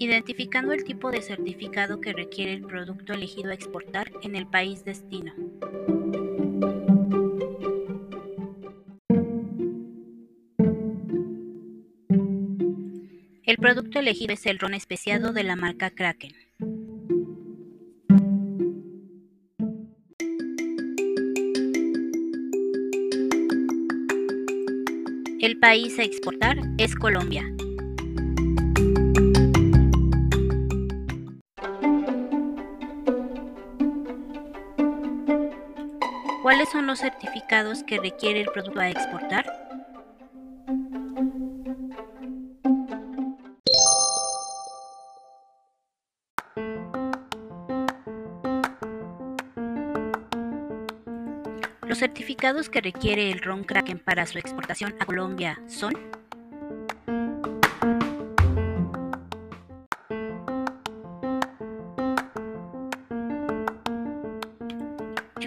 identificando el tipo de certificado que requiere el producto elegido a exportar en el país destino. El producto elegido es el ron especiado de la marca Kraken. El país a exportar es Colombia. ¿Cuáles son los certificados que requiere el producto a exportar? Los certificados que requiere el ron Kraken para su exportación a Colombia son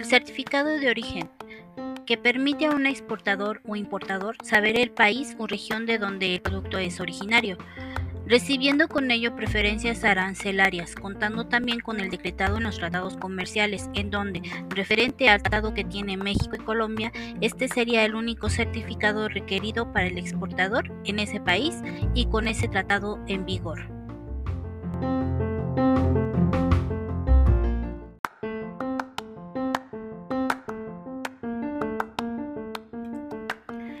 certificado de origen, que permite a un exportador o importador saber el país o región de donde el producto es originario recibiendo con ello preferencias arancelarias, contando también con el decretado en los tratados comerciales, en donde, referente al tratado que tiene México y Colombia, este sería el único certificado requerido para el exportador en ese país y con ese tratado en vigor.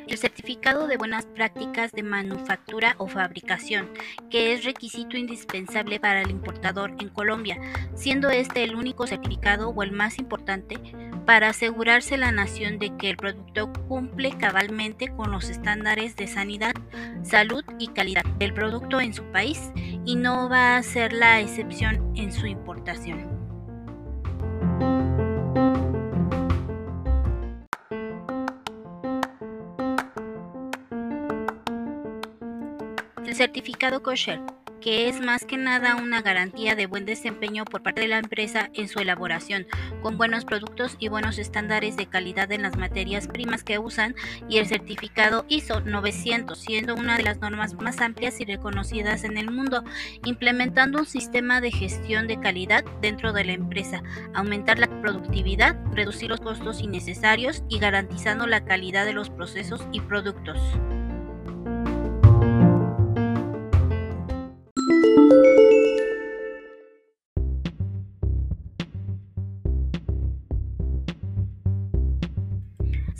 El certificado de buenas prácticas de manufactura o fabricación, que es requisito indispensable para el importador en Colombia, siendo este el único certificado o el más importante para asegurarse la nación de que el producto cumple cabalmente con los estándares de sanidad, salud y calidad del producto en su país y no va a ser la excepción en su importación. Certificado kosher, que es más que nada una garantía de buen desempeño por parte de la empresa en su elaboración, con buenos productos y buenos estándares de calidad en las materias primas que usan, y el certificado ISO 900, siendo una de las normas más amplias y reconocidas en el mundo, implementando un sistema de gestión de calidad dentro de la empresa, aumentar la productividad, reducir los costos innecesarios y garantizando la calidad de los procesos y productos.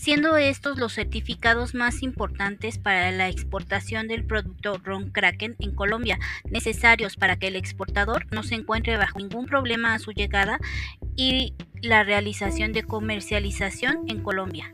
Siendo estos los certificados más importantes para la exportación del producto Ron Kraken en Colombia, necesarios para que el exportador no se encuentre bajo ningún problema a su llegada y la realización de comercialización en Colombia.